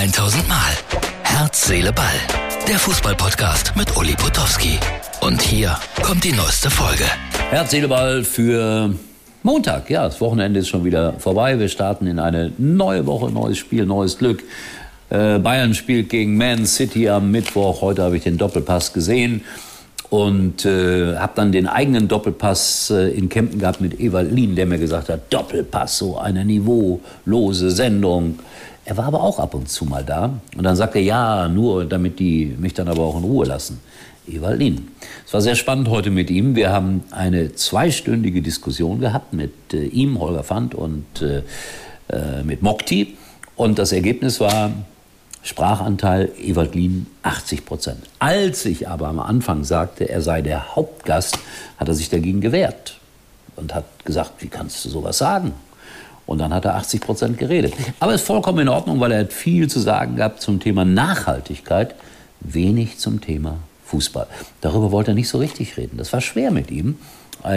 1000 Mal. Herz, Seele, Ball. Der Fußballpodcast mit Uli Potowski. Und hier kommt die neueste Folge. Herz, Seele, Ball für Montag. Ja, das Wochenende ist schon wieder vorbei. Wir starten in eine neue Woche, neues Spiel, neues Glück. Äh, Bayern spielt gegen Man City am Mittwoch. Heute habe ich den Doppelpass gesehen und äh, habe dann den eigenen Doppelpass äh, in Kempten gehabt mit Ewald Lien, der mir gesagt hat, Doppelpass, so eine niveaulose Sendung. Er war aber auch ab und zu mal da und dann sagte er, ja, nur damit die mich dann aber auch in Ruhe lassen. Ewald Lien. Es war sehr spannend heute mit ihm. Wir haben eine zweistündige Diskussion gehabt mit äh, ihm, Holger Fand und äh, äh, mit Mokti. Und das Ergebnis war, Sprachanteil Ewald Lien 80 Prozent. Als ich aber am Anfang sagte, er sei der Hauptgast, hat er sich dagegen gewehrt und hat gesagt, wie kannst du sowas sagen? Und dann hat er 80 Prozent geredet. Aber ist vollkommen in Ordnung, weil er viel zu sagen gehabt zum Thema Nachhaltigkeit, wenig zum Thema Fußball. Darüber wollte er nicht so richtig reden. Das war schwer mit ihm.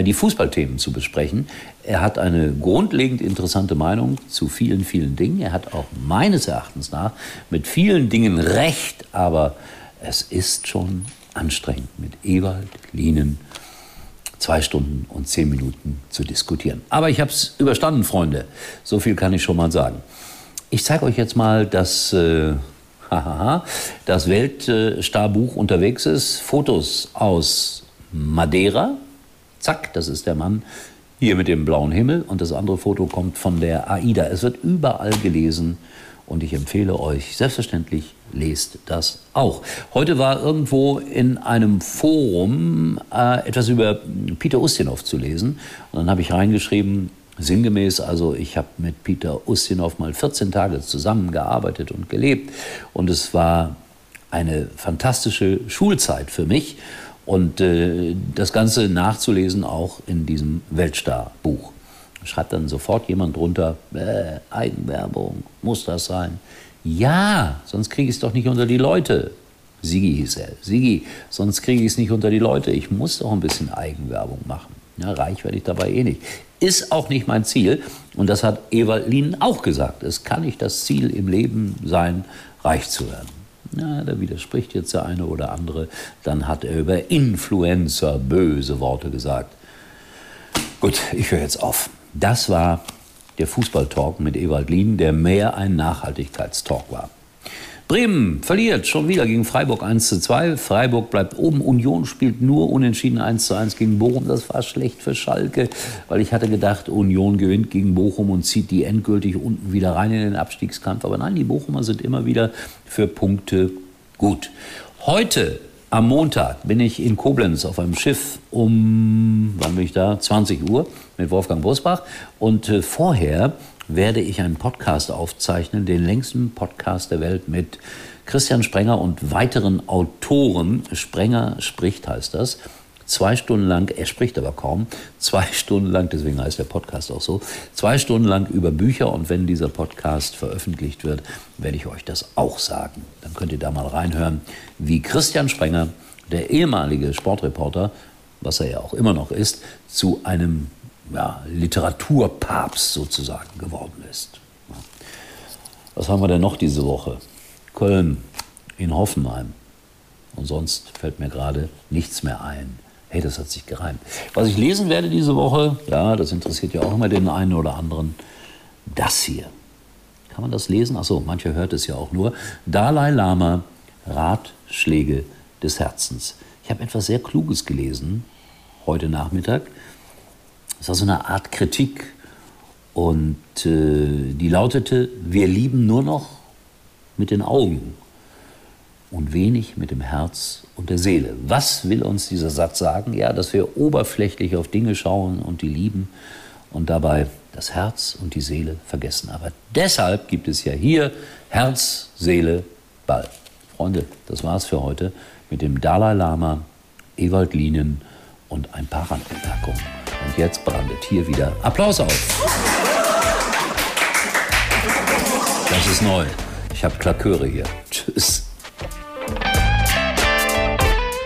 Die Fußballthemen zu besprechen. Er hat eine grundlegend interessante Meinung zu vielen, vielen Dingen. Er hat auch meines Erachtens nach mit vielen Dingen recht, aber es ist schon anstrengend, mit Ewald Lienen zwei Stunden und zehn Minuten zu diskutieren. Aber ich habe es überstanden, Freunde. So viel kann ich schon mal sagen. Ich zeige euch jetzt mal, dass äh, das Weltstarbuch unterwegs ist. Fotos aus Madeira, Zack, das ist der Mann hier mit dem blauen Himmel. Und das andere Foto kommt von der AIDA. Es wird überall gelesen. Und ich empfehle euch, selbstverständlich lest das auch. Heute war irgendwo in einem Forum äh, etwas über Peter Ustinov zu lesen. Und dann habe ich reingeschrieben, sinngemäß, also ich habe mit Peter Ustinov mal 14 Tage zusammengearbeitet und gelebt. Und es war eine fantastische Schulzeit für mich und äh, das Ganze nachzulesen auch in diesem Weltstar-Buch. Schreibt dann sofort jemand drunter, äh, Eigenwerbung, muss das sein? Ja, sonst kriege ich es doch nicht unter die Leute. Sigi hieß er. Sigi, sonst kriege ich es nicht unter die Leute. Ich muss doch ein bisschen Eigenwerbung machen. Ja, reich werde ich dabei eh nicht. Ist auch nicht mein Ziel. Und das hat Ewald Lien auch gesagt. Es kann nicht das Ziel im Leben sein, reich zu werden. Ja, da widerspricht jetzt der eine oder andere. Dann hat er über Influencer böse Worte gesagt. Gut, ich höre jetzt auf. Das war der Fußballtalk mit Ewald Lien, der mehr ein Nachhaltigkeitstalk war. Bremen verliert schon wieder gegen Freiburg 1 zu 2. Freiburg bleibt oben. Union spielt nur unentschieden 1 zu 1 gegen Bochum. Das war schlecht für Schalke, weil ich hatte gedacht, Union gewinnt gegen Bochum und zieht die endgültig unten wieder rein in den Abstiegskampf. Aber nein, die Bochumer sind immer wieder für Punkte gut. Heute am Montag bin ich in Koblenz auf einem Schiff um, wann bin ich da? 20 Uhr mit Wolfgang Bosbach. Und äh, vorher werde ich einen Podcast aufzeichnen, den längsten Podcast der Welt mit Christian Sprenger und weiteren Autoren. Sprenger spricht heißt das. Zwei Stunden lang, er spricht aber kaum, zwei Stunden lang, deswegen heißt der Podcast auch so, zwei Stunden lang über Bücher und wenn dieser Podcast veröffentlicht wird, werde ich euch das auch sagen. Dann könnt ihr da mal reinhören, wie Christian Sprenger, der ehemalige Sportreporter, was er ja auch immer noch ist, zu einem ja, Literaturpapst sozusagen geworden ist. Was haben wir denn noch diese Woche? Köln, in Hoffenheim. Und sonst fällt mir gerade nichts mehr ein. Hey, das hat sich gereimt. Was ich lesen werde diese Woche, ja, das interessiert ja auch immer den einen oder anderen, das hier. Kann man das lesen? Achso, mancher hört es ja auch nur. Dalai Lama, Ratschläge des Herzens. Ich habe etwas sehr Kluges gelesen heute Nachmittag. Es war so eine Art Kritik und äh, die lautete, wir lieben nur noch mit den Augen und wenig mit dem Herz und der Seele. Was will uns dieser Satz sagen? Ja, dass wir oberflächlich auf Dinge schauen und die lieben und dabei das Herz und die Seele vergessen. Aber deshalb gibt es ja hier Herz, Seele, Ball. Freunde, das war's für heute mit dem Dalai Lama, Ewald Lienen und ein paar Randbemerkungen. Und jetzt brandet hier wieder Applaus auf. Das ist neu. Ich habe Klaköre hier. Tschüss.